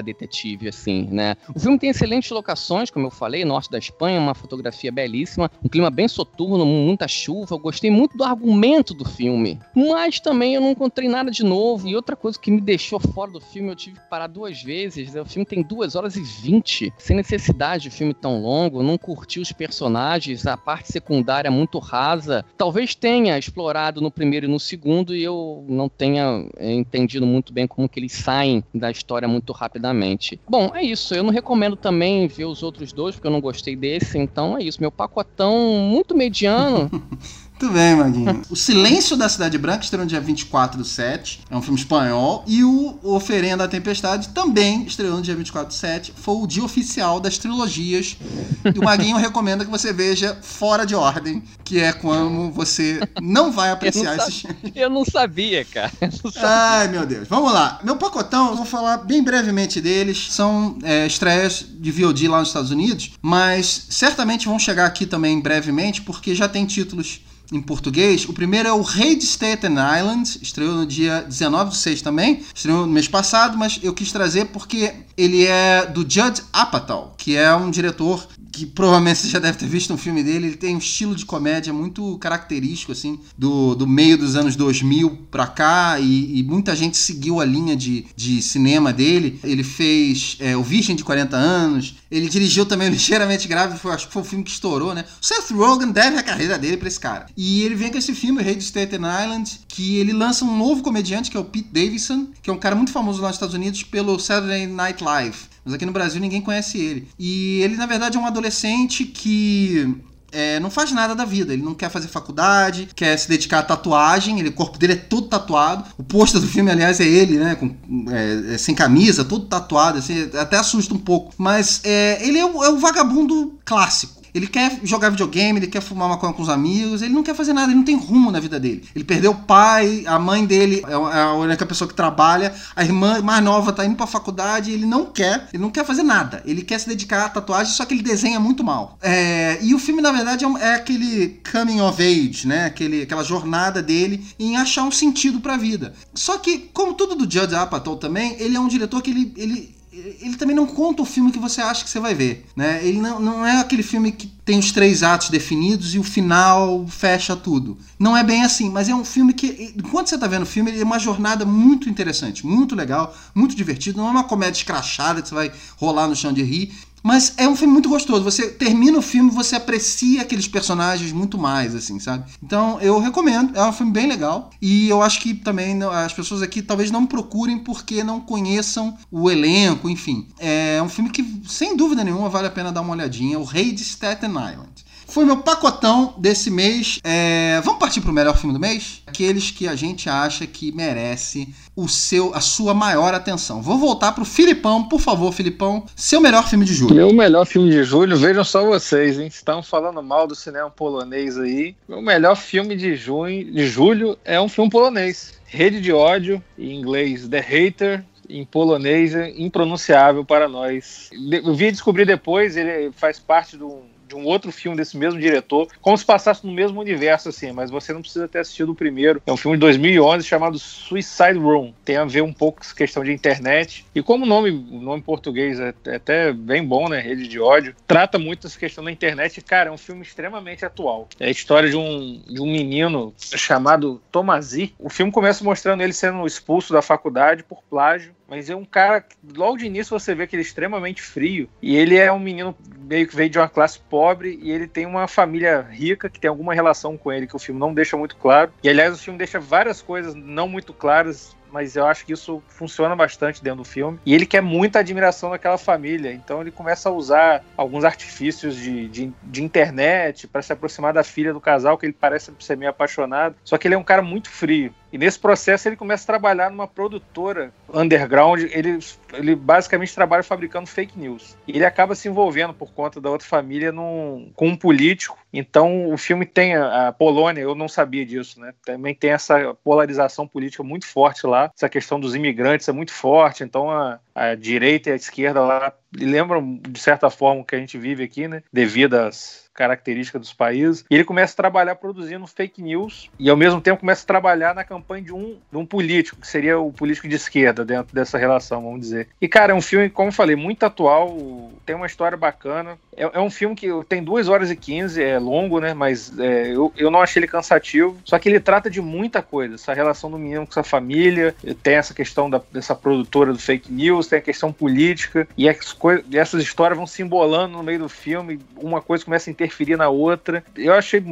detetive, assim, né? O filme tem excelentes locações, como eu falei, norte da Espanha, uma fotografia belíssima, um clima bem soturno, muita chuva. Eu gostei muito do argumento do filme, mas também eu não encontrei nada de novo. E outra coisa que me deixou fora do filme, eu tive que parar duas vezes. Né? O filme tem duas horas e vinte, sem necessidade de filme tão longo. Não curti os personagens, a parte secundária muito rasa. Talvez tenha explorado no primeiro e no segundo e eu não tenha é, entendido muito bem como que eles saem da história muito rapidamente. Bom, é isso. Eu não recomendo também ver os outros dois, porque eu não gostei desse. Então é isso. Meu pacotão muito mediano. *laughs* Muito bem, Maguinho. O Silêncio da Cidade Branca estreou no dia 24 do 7. É um filme espanhol. E o Oferenda da Tempestade também estreou no dia 24 do 7. Foi o dia oficial das trilogias. E o Maguinho recomenda que você veja fora de ordem, que é como você não vai apreciar esses filmes. Eu não sabia, cara. Não sabia. Ai, meu Deus. Vamos lá. Meu pacotão, eu vou falar bem brevemente deles. São é, estreias de VOD lá nos Estados Unidos, mas certamente vão chegar aqui também brevemente, porque já tem títulos em português. O primeiro é o Rei de Staten Island, estreou no dia 19 de 6 também, estreou no mês passado, mas eu quis trazer porque ele é do Judd Apatow, que é um diretor que provavelmente você já deve ter visto um filme dele, ele tem um estilo de comédia muito característico, assim, do, do meio dos anos 2000 pra cá, e, e muita gente seguiu a linha de, de cinema dele. Ele fez é, O Virgem de 40 Anos, ele dirigiu também *laughs* Ligeiramente Grave, foi, acho que foi o filme que estourou, né? O Seth Rogen deve a carreira dele pra esse cara. E ele vem com esse filme, Rei de Staten Island, que ele lança um novo comediante, que é o Pete Davidson, que é um cara muito famoso lá nos Estados Unidos pelo Saturday Night Live. Mas aqui no Brasil ninguém conhece ele. E ele, na verdade, é um adolescente que é, não faz nada da vida. Ele não quer fazer faculdade, quer se dedicar à tatuagem. Ele, o corpo dele é todo tatuado. O pôster do filme, aliás, é ele, né? Com, é, é, sem camisa, todo tatuado. Assim, até assusta um pouco. Mas é, ele é o, é o vagabundo clássico. Ele quer jogar videogame, ele quer fumar maconha com os amigos, ele não quer fazer nada, ele não tem rumo na vida dele. Ele perdeu o pai, a mãe dele é, é a única pessoa que trabalha, a irmã mais nova tá indo pra faculdade, ele não quer, ele não quer fazer nada. Ele quer se dedicar à tatuagem, só que ele desenha muito mal. É, e o filme, na verdade, é, é, aquele coming of age, né? Aquele, aquela jornada dele em achar um sentido pra vida. Só que, como tudo do Judd Apatow também, ele é um diretor que ele, ele ele também não conta o filme que você acha que você vai ver, né? Ele não, não é aquele filme que tem os três atos definidos e o final fecha tudo. Não é bem assim, mas é um filme que, enquanto você está vendo o filme, ele é uma jornada muito interessante, muito legal, muito divertido. Não é uma comédia escrachada que você vai rolar no chão de rir. Mas é um filme muito gostoso. Você termina o filme, você aprecia aqueles personagens muito mais, assim, sabe? Então eu recomendo. É um filme bem legal. E eu acho que também as pessoas aqui talvez não procurem porque não conheçam o elenco, enfim. É um filme que, sem dúvida nenhuma, vale a pena dar uma olhadinha. O Rei de Staten Island. Foi meu pacotão desse mês. É... Vamos partir para o melhor filme do mês? Aqueles que a gente acha que merece o seu, a sua maior atenção. Vou voltar pro Filipão, por favor, Filipão. Seu melhor filme de julho. Meu melhor filme de julho, vejam só vocês, hein? Estão falando mal do cinema polonês aí. Meu melhor filme de junho, de julho é um filme polonês. Rede de ódio, em inglês The Hater, em polonês, impronunciável para nós. Eu vi descobrir depois, ele faz parte de um de um outro filme desse mesmo diretor, como se passasse no mesmo universo, assim, mas você não precisa ter assistido o primeiro. É um filme de 2011 chamado Suicide Room. Tem a ver um pouco com questão de internet. E como o nome, o nome português é, é até bem bom, né? Rede de ódio. Trata muito essa questão da internet. Cara, é um filme extremamente atual. É a história de um, de um menino chamado Tomazi. O filme começa mostrando ele sendo expulso da faculdade por plágio mas é um cara que logo de início você vê que ele é extremamente frio. E ele é um menino meio que veio de uma classe pobre e ele tem uma família rica que tem alguma relação com ele, que o filme não deixa muito claro. E aliás, o filme deixa várias coisas não muito claras mas eu acho que isso funciona bastante dentro do filme. E ele quer muita admiração daquela família, então ele começa a usar alguns artifícios de, de, de internet para se aproximar da filha do casal, que ele parece ser meio apaixonado. Só que ele é um cara muito frio. E nesse processo ele começa a trabalhar numa produtora underground. Ele, ele basicamente trabalha fabricando fake news. E ele acaba se envolvendo por conta da outra família num, com um político. Então o filme tem a, a Polônia, eu não sabia disso, né? Também tem essa polarização política muito forte lá. Essa questão dos imigrantes é muito forte, então a, a direita e a esquerda lá lembram, de certa forma, o que a gente vive aqui, né? Devido às característica dos países. E ele começa a trabalhar produzindo fake news e ao mesmo tempo começa a trabalhar na campanha de um, de um político, que seria o político de esquerda dentro dessa relação, vamos dizer. E cara, é um filme, como eu falei, muito atual, tem uma história bacana. É, é um filme que tem 2 horas e 15, é longo, né? Mas é, eu, eu não achei ele cansativo. Só que ele trata de muita coisa. Essa relação do menino com sua família, tem essa questão da, dessa produtora do fake news, tem a questão política, e, as e essas histórias vão se embolando no meio do filme, uma coisa começa a interferir na outra. Eu achei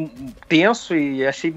tenso e achei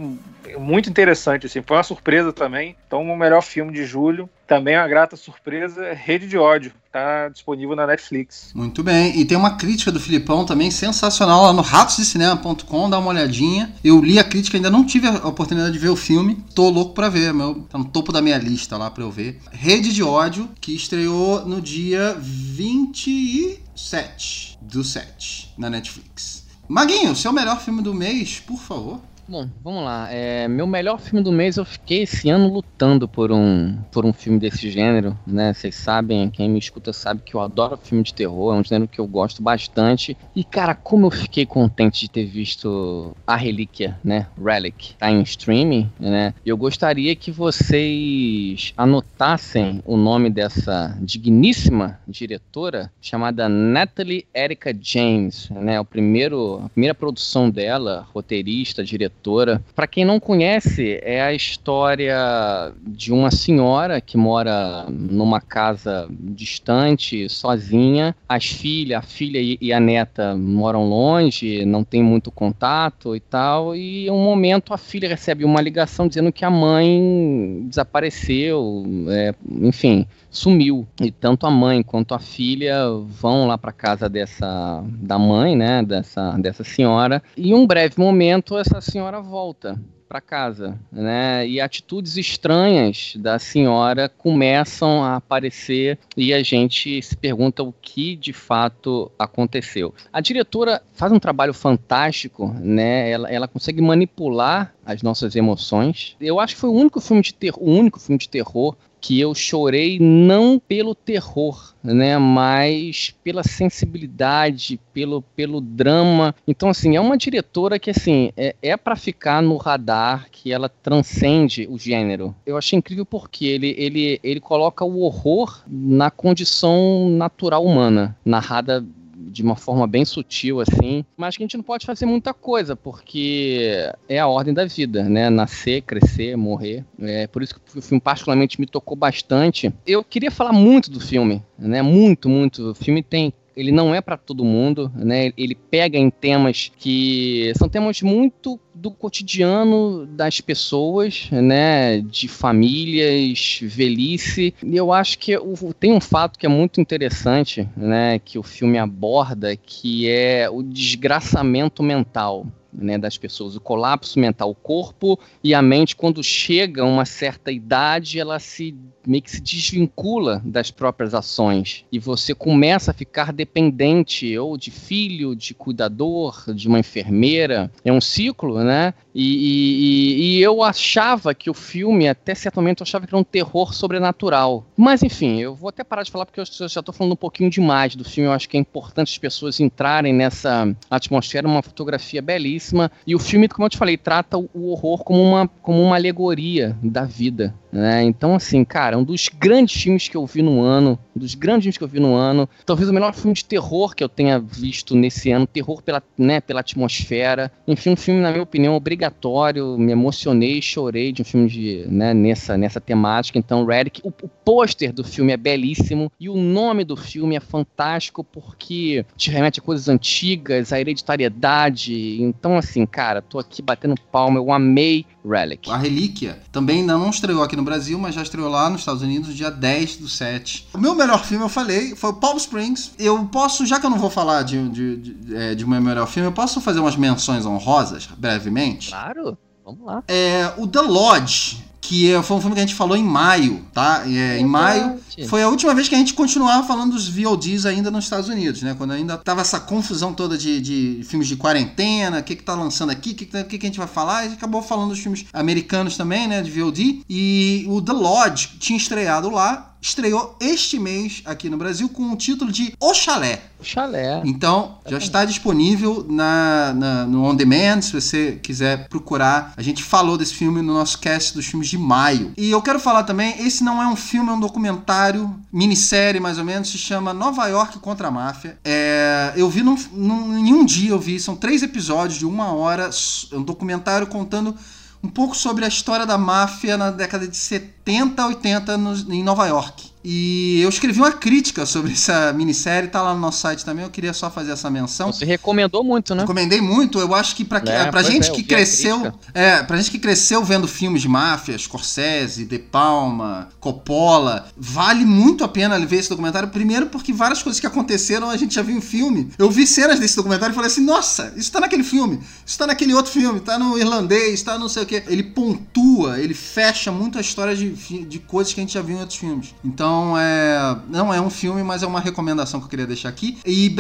muito interessante, assim, foi uma surpresa também. Então, o melhor filme de julho, também uma grata surpresa, Rede de Ódio, tá disponível na Netflix. Muito bem, e tem uma crítica do Filipão também sensacional lá no ratosdecinema.com, dá uma olhadinha. Eu li a crítica, ainda não tive a oportunidade de ver o filme, tô louco para ver, meu, tá no topo da minha lista lá para eu ver. Rede de Ódio, que estreou no dia 27 do 7 na Netflix. Maguinho, seu melhor filme do mês, por favor. Bom, vamos lá. É, meu melhor filme do mês, eu fiquei esse ano lutando por um, por um filme desse gênero, né? Vocês sabem, quem me escuta sabe que eu adoro filme de terror, é um gênero que eu gosto bastante. E, cara, como eu fiquei contente de ter visto A Relíquia, né? Relic, tá em streaming, né? Eu gostaria que vocês anotassem o nome dessa digníssima diretora, chamada Natalie Erica James, né? O primeiro, a primeira produção dela, roteirista, diretora diretora. Para quem não conhece, é a história de uma senhora que mora numa casa distante, sozinha. As filhas, a filha e a neta moram longe, não tem muito contato e tal. E em um momento a filha recebe uma ligação dizendo que a mãe desapareceu, é, enfim sumiu. E tanto a mãe quanto a filha vão lá para casa dessa da mãe, né, dessa dessa senhora. E em um breve momento essa senhora volta para casa, né? E atitudes estranhas da senhora começam a aparecer e a gente se pergunta o que de fato aconteceu. A diretora faz um trabalho fantástico, né? Ela, ela consegue manipular as nossas emoções. Eu acho que foi o único filme de terror, o único filme de terror que eu chorei não pelo terror, né, mas pela sensibilidade, pelo, pelo drama. Então, assim, é uma diretora que, assim, é, é para ficar no radar, que ela transcende o gênero. Eu achei incrível porque ele, ele, ele coloca o horror na condição natural humana, narrada de uma forma bem sutil, assim, mas que a gente não pode fazer muita coisa, porque é a ordem da vida, né? Nascer, crescer, morrer. É por isso que o filme particularmente me tocou bastante. Eu queria falar muito do filme, né? Muito, muito. O filme tem ele não é para todo mundo, né? Ele pega em temas que são temas muito do cotidiano das pessoas, né? De famílias, velhice. E eu acho que tem um fato que é muito interessante, né? Que o filme aborda, que é o desgraçamento mental né, das pessoas, o colapso mental. O corpo e a mente, quando chega a uma certa idade, ela se meio que se desvincula das próprias ações e você começa a ficar dependente ou de filho, de cuidador, de uma enfermeira. É um ciclo, né? E, e, e, eu achava que o filme, até certo momento, eu achava que era um terror sobrenatural. Mas enfim, eu vou até parar de falar porque eu já estou falando um pouquinho demais do filme. Eu acho que é importante as pessoas entrarem nessa atmosfera, uma fotografia belíssima. E o filme, como eu te falei, trata o horror como uma, como uma alegoria da vida. Né? Então, assim, cara, um dos grandes filmes que eu vi no ano, um dos grandes filmes que eu vi no ano, talvez o melhor filme de terror que eu tenha visto nesse ano, terror pela, né, pela atmosfera. Enfim, um filme, na minha opinião, obrigatório, me emocionei, chorei de um filme de, né, nessa, nessa temática. Então, Redick, o, o pôster do filme é belíssimo e o nome do filme é fantástico porque te remete a coisas antigas, a hereditariedade. Então, assim, cara, tô aqui batendo palma, eu amei Relic. A Relíquia também ainda não estreou aqui no Brasil, mas já estreou lá nos Estados Unidos dia 10 do 7. O meu melhor filme, eu falei, foi o Palm Springs. Eu posso, já que eu não vou falar de, de, de, é, de meu melhor filme, eu posso fazer umas menções honrosas, brevemente? Claro. Vamos lá. É, o The Lodge, que é, foi um filme que a gente falou em maio, tá? É, em maio foi a última vez que a gente continuava falando dos VODs ainda nos Estados Unidos, né? Quando ainda tava essa confusão toda de, de filmes de quarentena, o que que tá lançando aqui, o que, que, que, que a gente vai falar, e a gente acabou falando dos filmes americanos também, né? De VOD. E o The Lodge tinha estreado lá, estreou este mês aqui no Brasil com o título de O Chalé. O Chalé. Então, já está disponível na, na, no On Demand, se você quiser procurar. A gente falou desse filme no nosso cast dos filmes de maio. E eu quero falar também, esse não é um filme, é um documentário, minissérie mais ou menos, se chama Nova York contra a Máfia. É, eu vi num, num, em um dia, eu vi, são três episódios de uma hora, um documentário contando um pouco sobre a história da máfia na década de 70, 80 no, em Nova York. E eu escrevi uma crítica sobre essa minissérie, tá lá no nosso site também. Eu queria só fazer essa menção. Você recomendou muito, né? Recomendei muito. Eu acho que pra, é, pra gente é, que cresceu. É, pra gente que cresceu vendo filmes de máfia, Scorsese, De Palma, Coppola, vale muito a pena ver esse documentário. Primeiro, porque várias coisas que aconteceram a gente já viu em filme. Eu vi cenas desse documentário e falei assim: nossa, isso tá naquele filme, isso tá naquele outro filme, tá no irlandês, tá não sei o que. Ele pontua, ele fecha muito a história de, de coisas que a gente já viu em outros filmes. Então, é. Não é um filme, mas é uma recomendação que eu queria deixar aqui. E,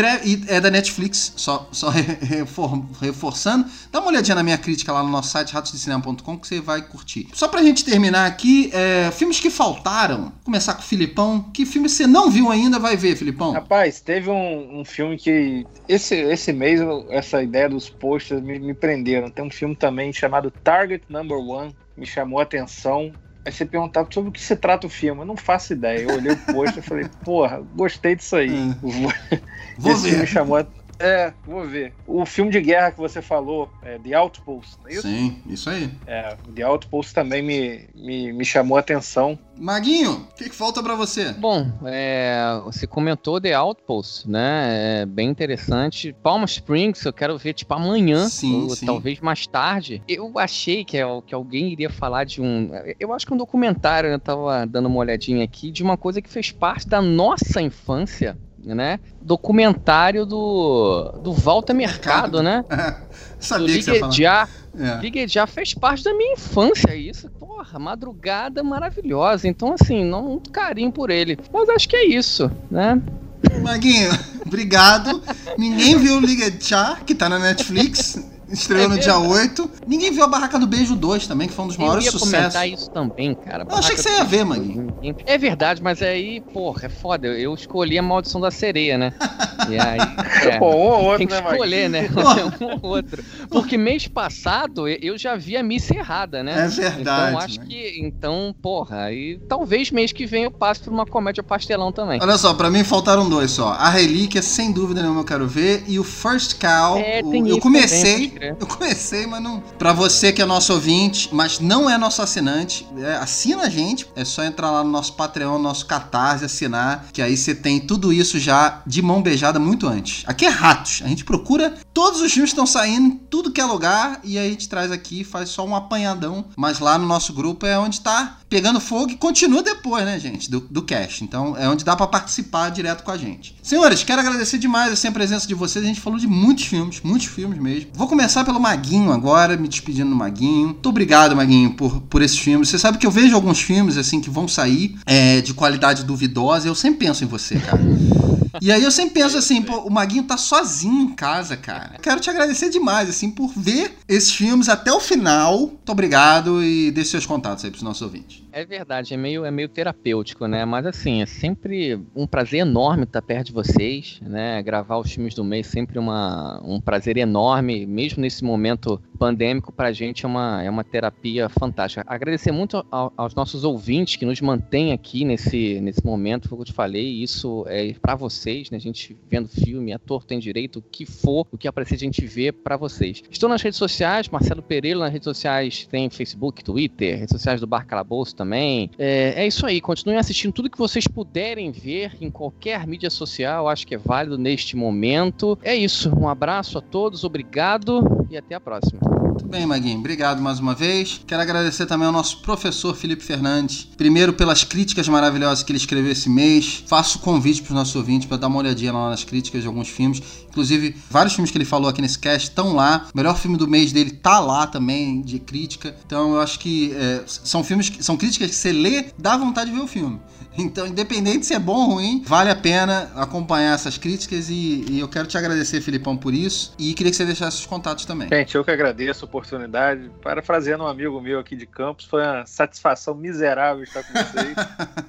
é da Netflix, só, só *laughs* refor, reforçando. Dá uma olhadinha na minha crítica lá no nosso site, ratosdecinema.com, que você vai curtir. Só pra gente terminar aqui, é, filmes que faltaram. Vou começar com o Filipão. Que filme você não viu ainda, vai ver, Filipão? Rapaz, teve um, um filme que. Esse, esse mês, essa ideia dos posters me, me prenderam. Tem um filme também chamado Target Number One, me chamou a atenção. Aí você perguntava sobre o que se trata o filme. Eu não faço ideia. Eu olhei o pôster e falei, porra, gostei disso aí. Vou *laughs* Esse ver. filme chamou a é, vou ver. O filme de guerra que você falou, é The Outpost, não é isso? Sim, isso aí. É, The Outpost também me, me, me chamou a atenção. Maguinho, o que, que, falta para você? Bom, é, você comentou The Outpost, né? É bem interessante. Palm Springs, eu quero ver tipo amanhã, sim, ou sim. talvez mais tarde. Eu achei que, é, que alguém iria falar de um. Eu acho que um documentário, eu tava dando uma olhadinha aqui, de uma coisa que fez parte da nossa infância né? Documentário do, do Walter Mercado, né? *laughs* Sabia do que você ia É. já fez parte da minha infância, isso. Porra, madrugada maravilhosa. Então, assim, não um carinho por ele. Mas acho que é isso, né? Maguinho, *laughs* obrigado. Ninguém viu o Liga Chá, que tá na Netflix. *laughs* Estreou é no dia 8. Ninguém viu a Barraca do Beijo 2 também, que foi um dos maiores sucessos. Eu ia comentar isso também, cara. Eu achei que você ia ver, mano. É verdade, mas aí, porra, é foda. Eu escolhi a Maldição da Sereia, né? E aí, *laughs* é, um ou outro, tem que né, escolher, né? *laughs* um ou outro. Porque mês passado eu já vi a missa errada, né? É verdade. Então acho que, então, porra, aí talvez mês que vem eu passe por uma comédia pastelão também. Olha só, pra mim faltaram dois só. A Relíquia, sem dúvida nenhuma eu quero ver, e o First Cow. É, o, eu comecei, eu comecei, mas não. Pra você que é nosso ouvinte, mas não é nosso assinante, é, assina a gente. É só entrar lá no nosso Patreon, nosso Catarse, assinar, que aí você tem tudo isso já de mão beijada muito antes. Aqui é Ratos. A gente procura todos os filmes que estão saindo, tudo que é lugar, e aí a gente traz aqui, faz só um apanhadão. Mas lá no nosso grupo é onde tá pegando fogo e continua depois, né, gente, do, do cast. Então é onde dá para participar direto com a gente. Senhores, quero agradecer demais assim, a presença de vocês. A gente falou de muitos filmes, muitos filmes mesmo. Vou começar pelo Maguinho agora, me despedindo do Maguinho. Muito obrigado, Maguinho, por, por esses filmes. Você sabe que eu vejo alguns filmes assim que vão sair é, de qualidade duvidosa. Eu sempre penso em você, cara. E aí eu sempre penso assim, pô, o Maguinho tá sozinho em casa, cara. Quero te agradecer demais, assim, por ver esses filmes até o final. Muito obrigado e deixe seus contatos aí pros nossos ouvintes. É verdade, é meio, é meio terapêutico, né? Mas assim, é sempre um prazer enorme estar perto de vocês, né? Gravar os filmes do mês sempre uma, um prazer enorme, mesmo nesse momento pandêmico, pra gente é uma, é uma terapia fantástica. Agradecer muito ao, aos nossos ouvintes que nos mantêm aqui nesse, nesse momento, foi o que eu te falei, isso é para vocês, né? A gente vendo filme, ator tem direito, o que for, o que aparecer a gente vê para vocês. Estou nas redes sociais, Marcelo Pereira, nas redes sociais tem Facebook, Twitter, redes sociais do Bar Calabouço também. É, é isso aí, continuem assistindo tudo que vocês puderem ver em qualquer mídia social, acho que é válido neste momento. É isso, um abraço a todos, obrigado e até a próxima. Muito bem, Maguinho, obrigado mais uma vez. Quero agradecer também ao nosso professor Felipe Fernandes, primeiro pelas críticas maravilhosas que ele escreveu esse mês. Faço convite para os nossos ouvintes para dar uma olhadinha lá nas críticas de alguns filmes. Inclusive, vários filmes que ele falou aqui nesse cast estão lá. O melhor filme do mês dele tá lá também, de crítica. Então eu acho que é, são filmes, que, são críticas que você lê, dá vontade de ver o filme. Então, independente se é bom ou ruim, vale a pena acompanhar essas críticas e, e, eu quero te agradecer, Filipão, por isso. E queria que você deixasse os contatos também. Gente, eu que agradeço a oportunidade. Parafraseando um amigo meu aqui de Campos, foi uma satisfação miserável estar com vocês.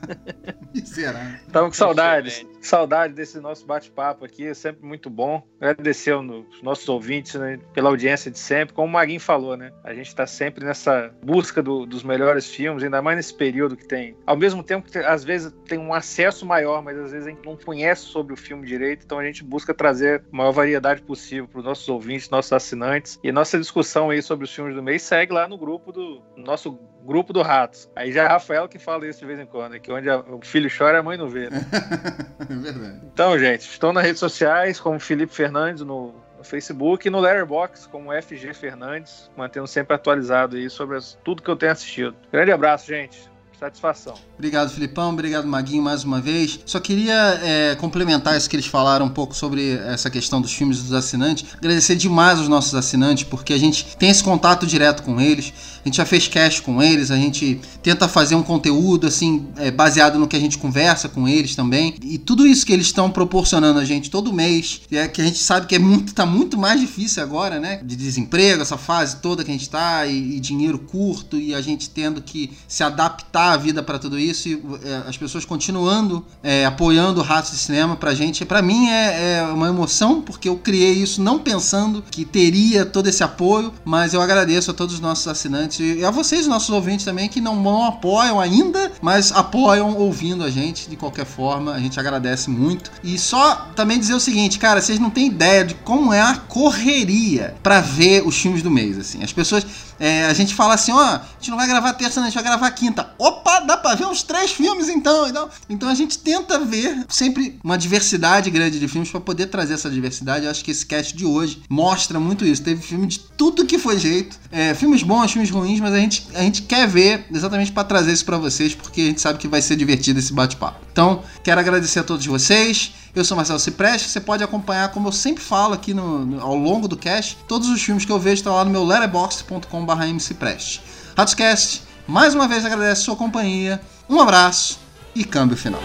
*laughs* miserável. Estamos com saudades. Saudade desse nosso bate-papo aqui, é sempre muito bom. Agradecer aos nossos ouvintes né, pela audiência de sempre. Como o Maguinho falou, né? A gente está sempre nessa busca do, dos melhores filmes, ainda mais nesse período que tem. Ao mesmo tempo que às vezes tem um acesso maior, mas às vezes a gente não conhece sobre o filme direito, então a gente busca trazer a maior variedade possível para os nossos ouvintes, nossos assinantes. E nossa discussão aí sobre os filmes do mês, segue lá no grupo do nosso grupo do Ratos. Aí já é Rafael que fala isso de vez em quando, que onde a, o filho chora, a mãe não vê. Né? *laughs* é verdade. Então, gente, estou nas redes sociais como Felipe Fernandes no, no Facebook e no Letterboxd como FG Fernandes, mantendo sempre atualizado aí sobre as, tudo que eu tenho assistido. Grande abraço, gente. Satisfação. Obrigado, Filipão. Obrigado, Maguinho, mais uma vez. Só queria é, complementar isso que eles falaram um pouco sobre essa questão dos filmes dos assinantes. Agradecer demais aos nossos assinantes, porque a gente tem esse contato direto com eles. A gente já fez cast com eles, a gente tenta fazer um conteúdo assim é, baseado no que a gente conversa com eles também. E tudo isso que eles estão proporcionando a gente todo mês, é que a gente sabe que é muito, tá muito mais difícil agora, né? De desemprego, essa fase toda que a gente está e, e dinheiro curto e a gente tendo que se adaptar a vida para tudo isso e é, as pessoas continuando é, apoiando o Ratos de Cinema pra gente, para mim é, é, uma emoção, porque eu criei isso não pensando que teria todo esse apoio, mas eu agradeço a todos os nossos assinantes e a vocês, nossos ouvintes também, que não, não apoiam ainda, mas apoiam ouvindo a gente de qualquer forma, a gente agradece muito. E só também dizer o seguinte, cara, vocês não têm ideia de como é a correria para ver os filmes do mês, assim. As pessoas é, a gente fala assim, ó, a gente não vai gravar terça, a gente vai gravar quinta. Opa, dá pra ver uns três filmes então. Então, então a gente tenta ver sempre uma diversidade grande de filmes para poder trazer essa diversidade. Eu acho que esse cast de hoje mostra muito isso. Teve filme de tudo que foi jeito. É, filmes bons, filmes ruins, mas a gente, a gente quer ver exatamente para trazer isso para vocês, porque a gente sabe que vai ser divertido esse bate-papo. Então, quero agradecer a todos vocês. Eu sou Marcelo Cipreste, você pode acompanhar, como eu sempre falo aqui no, no, ao longo do cast, todos os filmes que eu vejo estão lá no meu letterboxd.com.br mcipreste. Ratscast, mais uma vez agradece a sua companhia, um abraço e câmbio final.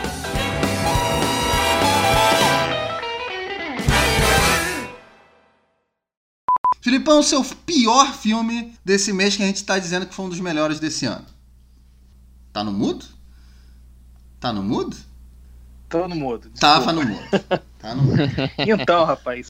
Filipão, seu pior filme desse mês que a gente está dizendo que foi um dos melhores desse ano. Tá no mudo? Tá no mudo? Tô no mudo. Desculpa. Tava no mudo. *laughs* Tá no mudo. então, rapaz,